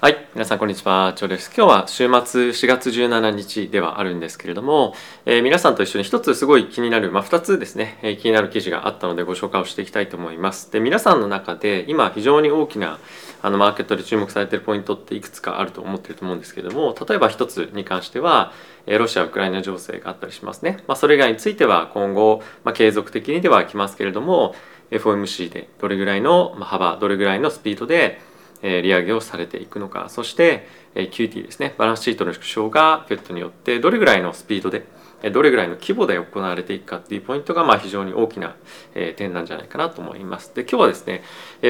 はい、皆さんこんにちは、チョです。今日は週末4月17日ではあるんですけれども、えー、皆さんと一緒に一つすごい気になる、まあ、2つですね、えー、気になる記事があったのでご紹介をしていきたいと思います。で、皆さんの中で今非常に大きなあのマーケットで注目されているポイントっていくつかあると思ってると思うんですけれども、例えば1つに関しては、えー、ロシア・ウクライナ情勢があったりしますね。まあ、それ以外については今後、まあ、継続的にではきますけれども、FOMC でどれぐらいの幅、どれぐらいのスピードで利上げをされていくのかそして、QT ですねバランスシートの縮小が FED によってどれぐらいのスピードでどれぐらいの規模で行われていくかっていうポイントがまあ非常に大きな点なんじゃないかなと思います。で今日はですね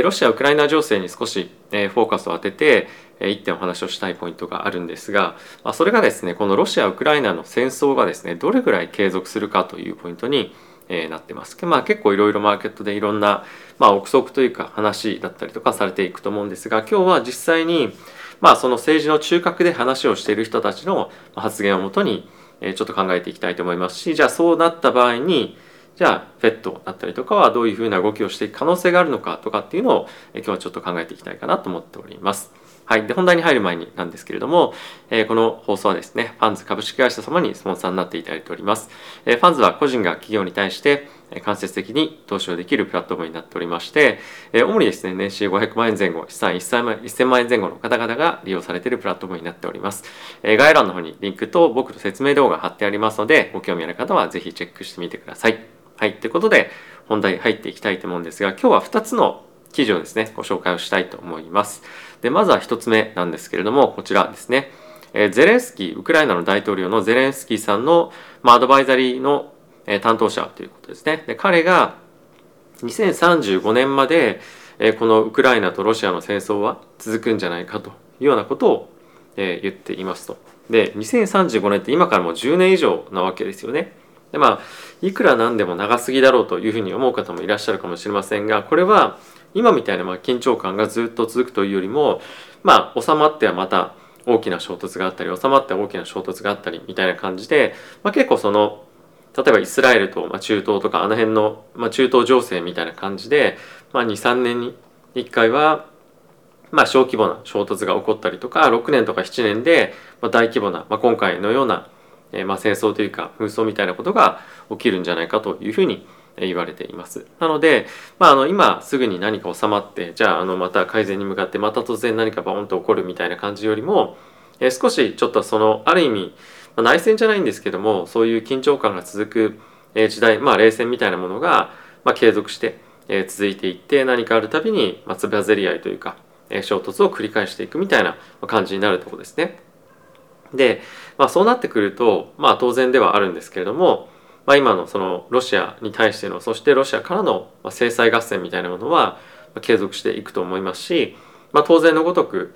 ロシア・ウクライナ情勢に少しフォーカスを当てて一点お話をしたいポイントがあるんですがそれがですねこのロシア・ウクライナの戦争がですねどれぐらい継続するかというポイントにえなってます。まあ、結構いろいろマーケットでいろんな、まあ、憶測というか話だったりとかされていくと思うんですが今日は実際に、まあ、その政治の中核で話をしている人たちの発言をもとに、えちょっと考えていきたいと思いますしじゃあそうなった場合にじゃあ FED だったりとかはどういうふうな動きをしていく可能性があるのかとかっていうのを、え今日はちょっと考えていきたいかなと思っております。はい。で、本題に入る前になんですけれども、えー、この放送はですね、ファンズ株式会社様にスポンサーになっていただいております。えー、ファンズは個人が企業に対して、間接的に投資をできるプラットフォームになっておりまして、えー、主にですね、年収500万円前後、資産1000万円前後の方々が利用されているプラットフォームになっております。えー、概要欄の方にリンクと僕の説明動画貼ってありますので、ご興味ある方はぜひチェックしてみてください。はい。ということで、本題入っていきたいと思うんですが、今日は2つの記事をですね、ご紹介をしたいと思います。で、まずは1つ目なんですけれども、こちらですね。えゼレンスキー、ウクライナの大統領のゼレンスキーさんの、まあ、アドバイザリーの、え担当者ということですね。で、彼が2035年まで、えこのウクライナとロシアの戦争は続くんじゃないかというようなことを、え言っていますと。で、2035年って今からもう10年以上なわけですよね。でまあいくらなんでも長すぎだろうというふうに思う方もいらっしゃるかもしれませんがこれは今みたいなまあ緊張感がずっと続くというよりもまあ収まってはまた大きな衝突があったり収まっては大きな衝突があったりみたいな感じで、まあ、結構その例えばイスラエルと、まあ、中東とかあの辺の、まあ、中東情勢みたいな感じで、まあ、23年に1回は、まあ、小規模な衝突が起こったりとか6年とか7年で、まあ、大規模な、まあ、今回のような、えー、まあ戦争というか紛争みたいなことが起きるんじゃないかというふうに言われています。なので、まあ、あの今すぐに何か収まってじゃああのまた改善に向かってまた突然何かバーンと起こるみたいな感じよりも、え少しちょっとそのある意味、まあ、内戦じゃないんですけどもそういう緊張感が続く、え時代、まあ、冷戦みたいなものが、まあ、継続して、え続いていって何かあるたびに、まあ、つばぜり合いというか、え衝突を繰り返していくみたいな感じになるところですね。で、まあ、そうなってくると、まあ、当然ではあるんですけれども、まあ、今のそのロシアに対してのそしてロシアからの制裁合戦みたいなものは継続していくと思いますし、まあ、当然のごとく、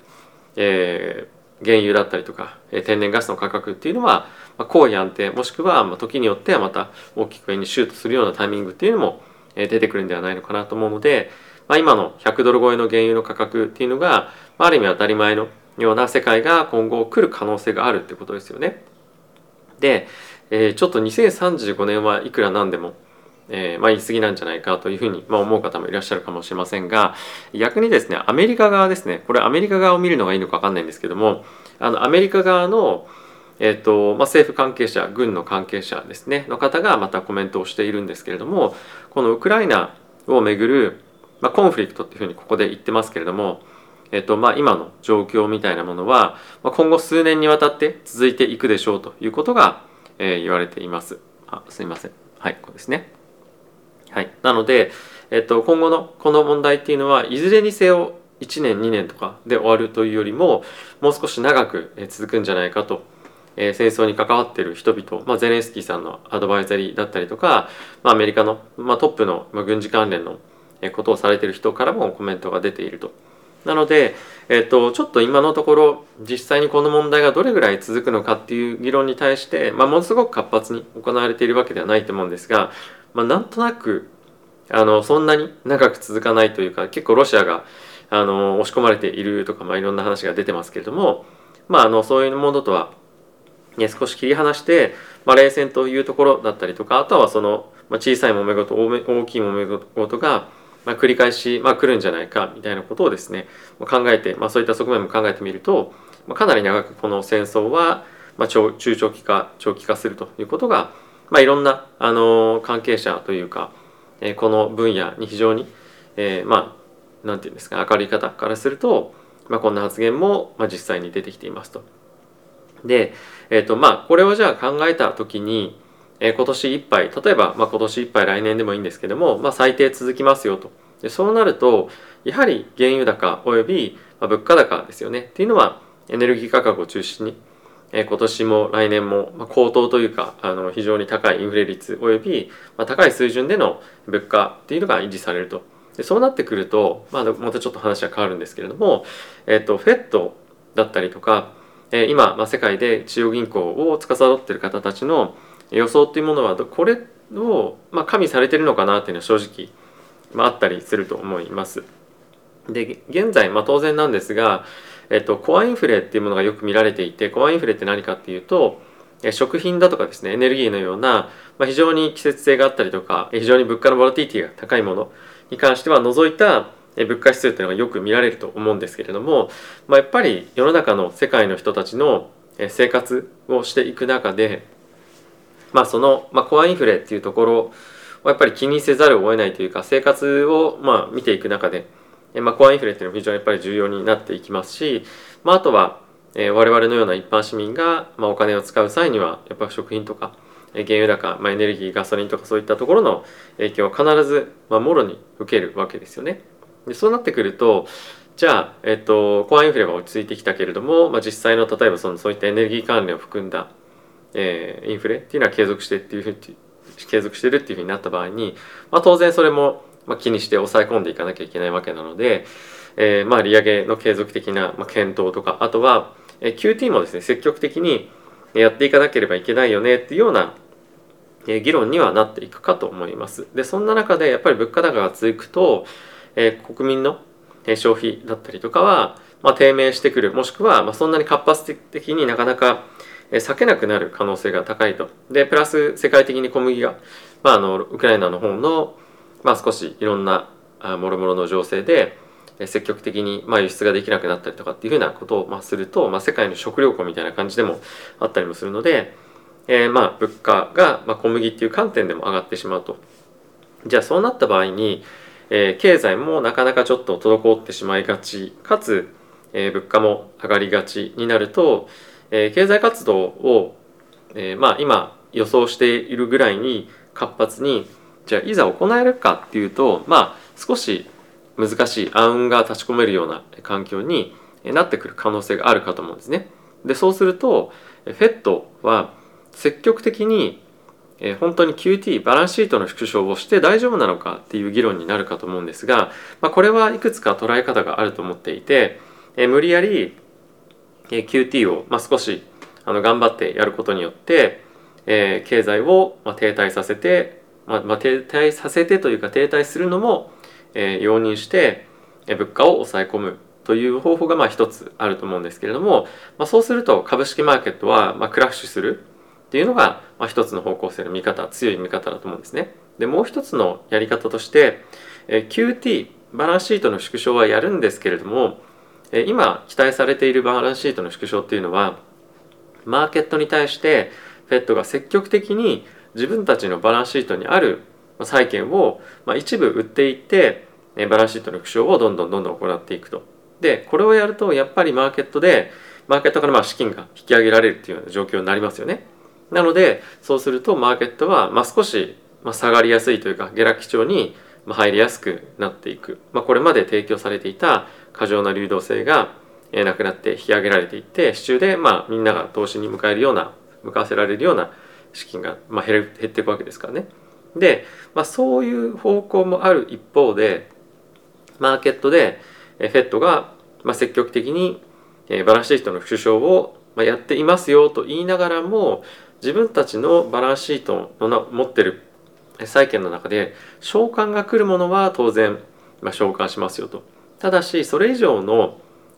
えー、原油だったりとか天然ガスの価格っていうのは高位安定もしくは時によってはまた大きく上にシュートするようなタイミングっていうのも出てくるんではないのかなと思うので、まあ、今の100ドル超えの原油の価格っていうのがある意味当たり前のような世界が今後来る可能性があるってことですよね。で、えー、ちょっと2035年はいくらなんでも、えー、まあ言い過ぎなんじゃないかというふうに、まあ、思う方もいらっしゃるかもしれませんが逆にですねアメリカ側ですねこれアメリカ側を見るのがいいのか分かんないんですけどもあのアメリカ側のえーとまあ、政府関係者軍の関係者ですねの方がまたコメントをしているんですけれどもこのウクライナをめぐる、まあ、コンフリクトっていうふうにここで言ってますけれども、えーとまあ、今の状況みたいなものは、まあ、今後数年にわたって続いていくでしょうということがえー、言われています。あすいません。はい、こうですね。はい。なので、えっと、今後のこの問題っていうのはいずれにせよ1年2年とかで終わるというよりももう少し長く続くんじゃないかと、えー、戦争に関わってる人々、まあ、ゼレンスキーさんのアドバイザリーだったりとか、まあ、アメリカの、まあ、トップの、ま、軍事関連のことをされてる人からもコメントが出ていると。なので、えっと、ちょっと今のところ実際にこの問題がどれぐらい続くのかっていう議論に対して、まあ、ものすごく活発に行われているわけではないと思うんですが、まあ、なんとなくあのそんなに長く続かないというか結構ロシアがあの押し込まれているとか、まあ、いろんな話が出てますけれども、まあ、あのそういうものとは、ね、少し切り離して、まあ、冷戦というところだったりとかあとはその、まあ、小さい揉め事大きい揉め事がまあ、繰り返し、まあ、来るんじゃないかみたいなことをですね考えて、まあ、そういった側面も考えてみると、まあ、かなり長くこの戦争は、まあ、中長期化長期化するということが、まあ、いろんな、あの関係者というか、えー、この分野に非常に、えー、まあなんていうんですか明るい方からすると、まあ、こんな発言も、まあ、実際に出てきていますと。で、えーとまあ、これをじゃあ考えた時に、え、今年いっぱい例えば、まあ、今年いっぱい来年でもいいんですけども、まあ、最低続きますよと。でそうなるとやはり原油高および、まあ、物価高ですよね。っていうのはエネルギー価格を中心に、え、今年も来年も、まあ、高騰というかあの非常に高いインフレ率および、まあ、高い水準での物価っていうのが維持されると。でそうなってくると、まあ、またちょっと話は変わるんですけれども、えっ、ー、と、フェットだったりとか、え、今、まあ、世界で中央銀行を司っている方たちの予想っていうものはこれを、まあ、加味されてるのかなっていうのは正直、まあ、あったりすると思います。で現在、まあ、当然なんですが、えっと、コアインフレっていうものがよく見られていてコアインフレって何かっていうと食品だとかですねエネルギーのような、まあ、非常に季節性があったりとか非常に物価のボラティティが高いものに関しては除いた物価指数というのがよく見られると思うんですけれども、まあ、やっぱり世の中の世界の人たちの生活をしていく中で、まあ、その、まあ、コアインフレっていうところをやっぱり気にせざるを得ないというか生活をまあ見ていく中で、まあ、コアインフレっていうのは非常にやっぱり重要になっていきますし、まあ、あとは、えー、我々のような一般市民が、まあ、お金を使う際にはやっぱ食品とか原油高、まあ、エネルギーガソリンとかそういったところの影響は必ず、まあ、もろに受けるわけですよね。でそうなってくるとじゃあ、えっと、コアインフレは落ち着いてきたけれども、まあ、実際の例えばそのそういったエネルギー関連を含んだ、えー、インフレっていうのは継続してっていうふうに継続してるっていうふうになった場合に、まあ、当然それも、まあ、気にして抑え込んでいかなきゃいけないわけなので、えー、まあ利上げの継続的な、まあ、検討とかあとは、えー、QT もですね積極的にやっていかなければいけないよねっていうようなえ議論にはなっていくかと思います。でそんな中でやっぱり物価高が続くと、えー、国民の消費だったりとかは、まあ、低迷してくるもしくは、まあ、そんなに活発的になかなか避けなくなる可能性が高いと。でプラス世界的に小麦が、まあ、あのウクライナの方の、まあ、少しいろんなもろもろの情勢で積極的にまあ輸出ができなくなったりとかっていうふうなことをまあすると、まあ、世界の食料庫みたいな感じでもあったりもするので、えー、まあ物価が、まあ、小麦っていう観点でも上がってしまうとじゃあそうなった場合に、えー、経済もなかなかちょっと滞ってしまいがちかつ、えー、物価も上がりがちになると、えー、経済活動を、えー、まあ今予想しているぐらいに活発にじゃあいざ行えるかっていうとまあ少し難しい暗雲が立ち込めるような環境になってくる可能性があるかと思うんですね。でそうすると FED は積極的に、え、本当に QT バランスシートの縮小をして大丈夫なのかっていう議論になるかと思うんですが、まあ、これはいくつか捉え方があると思っていて、え、無理やり、QT を、まあ、少しあの頑張ってやることによって、えー、経済を、まあ、停滞させて、まあまあ、停滞させてというか停滞するのも、えー、容認して、えー、物価を抑え込むという方法がまあ一つあると思うんですけれども、まあ、そうすると株式マーケットはまあクラッシュするっていうのが、まあ、一つの方向性の見方強い見方だと思うんですね。でもう一つのやり方として、え QT バランスシートの縮小はやるんですけれども、今期待されているバランスシートの縮小っていうのはマーケットに対して FED が積極的に自分たちのバランスシートにある債券を、一部売っていってバランスシートの縮小をどんどんどんどん行っていくと。でこれをやるとやっぱりマーケットでマーケットからまあ資金が引き上げられるっていうような状況になりますよね。なのでそうするとマーケットはまあ少し下がりやすいというか下落基調に入りやすくなっていく、まあ、これまで提供されていた過剰な流動性がなくなって引き上げられていって市中でまあみんなが投資に迎えるような向かわせられるような資金がまあ減る減っていくわけですからね。で、まあ、そういう方向もある一方でマーケットで FED がまあ積極的にバランスシートの縮小をやっていますよと言いながらも自分たちのバランスシートの持ってる債券の中で償還が来るものは当然、まあ、償還しますよとただしそれ以上の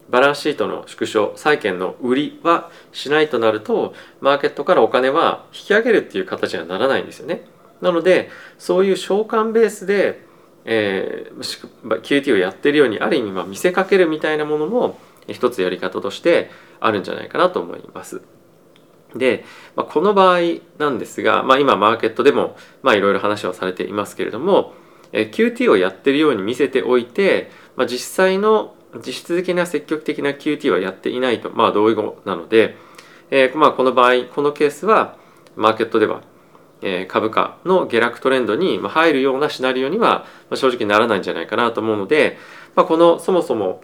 バランスシートの縮小債券の売りはしないとなるとマーケットからお金は引き上げるっていう形にはならないんですよねなのでそういう償還ベースでえー、QT をやってるようにある意味ま見せかけるみたいなものも一つやり方としてあるんじゃないかなと思います。で、まあ、この場合なんですが、まあ、今マーケットでもいろいろ話をされていますけれども、え QT をやってるように見せておいて、まあ、実際の実質的な積極的な QT はやっていないと、まあ、同意語なので、えー、まあ、この場合このケースはマーケットでは、え株価の下落トレンドに入るようなシナリオには正直ならないんじゃないかなと思うので、まあ、このそもそも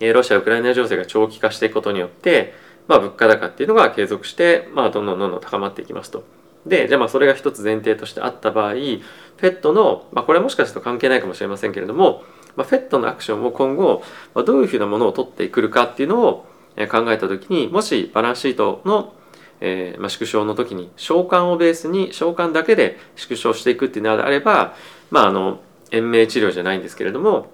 ロシア・ウクライナ情勢が長期化していくことによって、まあ、物価高っていうのが継続して、まあ、どんどんどんどん高まっていきますと。でじゃあまあそれが一つ前提としてあった場合 FED の、まあ、これはもしかすると関係ないかもしれませんけれども、まあ、FED のアクションを今後、まあ、どういうふうなものを取ってくるかっていうのを考えた時にもしバランスシートの、えーまあ、縮小の時に償還をベースに償還だけで縮小していくっていうのであれば、まあ、あの延命治療じゃないんですけれども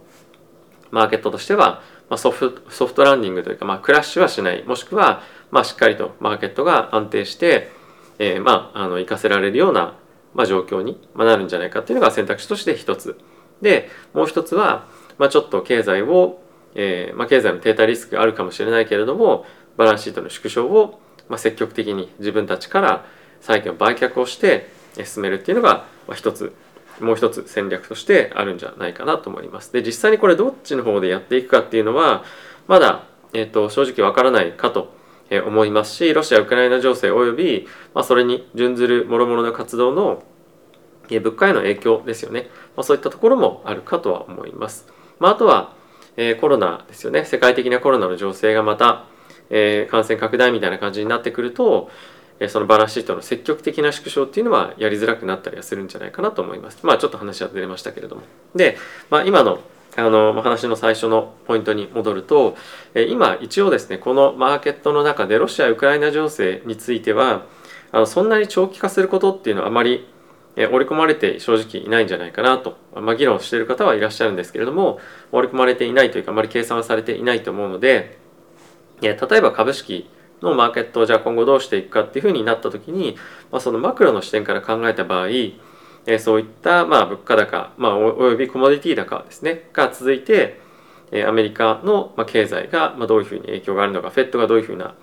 マーケットとしてはまあ、ソフトソフトランディングというか、まあ、クラッシュはしないもしくは、まあ、しっかりとマーケットが安定して、えー、まああの生かせられるような、まあ、状況になるんじゃないかっていうのが選択肢として一つ。でもう一つは、まあ、ちょっと経済を、えーまあ、経済の停滞リスクがあるかもしれないけれどもバランスシートの縮小を、まあ、積極的に自分たちから債券を売却をして進めるっていうのがまあ一つもう一つ戦略としてあるんじゃないかなと思います。で実際にこれどっちの方でやっていくかっていうのはまだ、えーと、正直わからないかと思いますしロシア・ウクライナ情勢および、まあ、それに準ずる諸々の活動の物価への影響ですよね、まあ、そういったところもあるかとは思います。まあ、あとは、えー、コロナですよね世界的なコロナの情勢がまた、えー、感染拡大みたいな感じになってくるとえそのバランスシートの積極的な縮小っていうのはやりづらくなったりはするんじゃないかなと思います。まあちょっと話はずれましたけれども。で、まあ、今のあの話の最初のポイントに戻ると今一応ですねこのマーケットの中でロシア・ウクライナ情勢についてはあのそんなに長期化することっていうのはあまりえ織り込まれて正直いないんじゃないかなと、まあ、議論している方はいらっしゃるんですけれども織り込まれていないというかあまり計算はされていないと思うので例えば株式のマーケットをじゃあ今後どうしていくかっていうふうになった時に、まあ、そのマクロの視点から考えた場合、えそういったまあ物価高、まあ、およびコモディティ高ですねが続いて、えアメリカのま経済がまどういうふうに影響があるのか FED がどういうふうな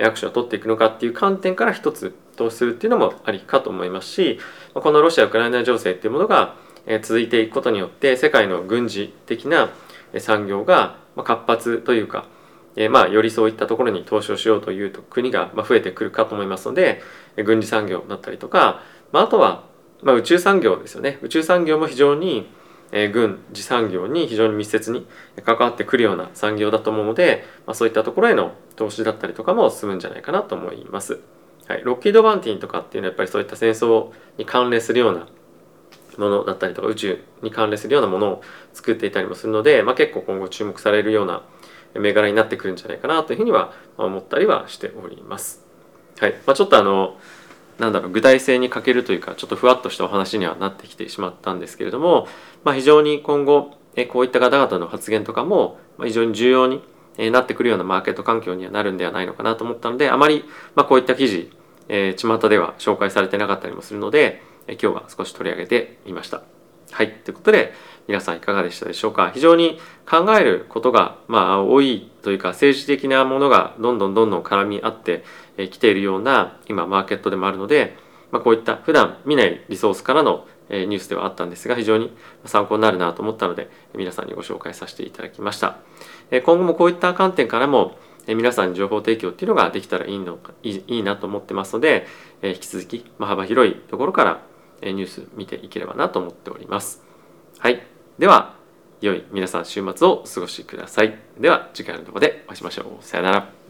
アクションを取っていくのかっていう観点から一つ投資するっていうのもありかと思いますしこのロシア・ウクライナ情勢っていうものが続いていくことによって世界の軍事的な産業が活発というか、まあよりそういったところに投資をしようという国が増えてくるかと思いますので軍事産業だったりとか、まあ、あとは、ま、宇宙産業ですよね。宇宙産業も非常に、えー、軍事産業に非常に密接に関わってくるような産業だと思うので、まあ、そういったところへの投資だったりとかも進むんじゃないかなと思います。はい、ロッキード・バンティンとかっていうのはやっぱりそういった戦争に関連するようなものだったりとか宇宙に関連するようなものを作っていたりもするので、まあ、結構今後注目されるような銘柄になってくるんじゃないかなというふうには思ったりはしております。はいまあ、ちょっとあのなんだろう具体性に欠けるというかちょっとふわっとしたお話にはなってきてしまったんですけれども、まあ、非常に今後こういった方々の発言とかも非常に重要になってくるようなマーケット環境にはなるんではないのかなと思ったのであまりまこういった記事、えー、巷では紹介されてなかったりもするのでえ今日は少し取り上げてみました。はいということで皆さんいかがでしたでしょうか？非常に考えることがまあ多いというか政治的なものがどんどんどんどん絡み合ってきているような今マーケットでもあるので、まあ、こういった普段見ないリソースからのニュースではあったんですが非常に参考になるなと思ったので皆さんにご紹介させていただきました。今後もこういった観点からも皆さんに情報提供っていうのができたらいいのいいなと思ってますので引き続き幅広いところからニュース見ていければなと思っております。はい。では良い皆さん週末をお過ごしください。では次回の動画でお会いしましょう。さよなら。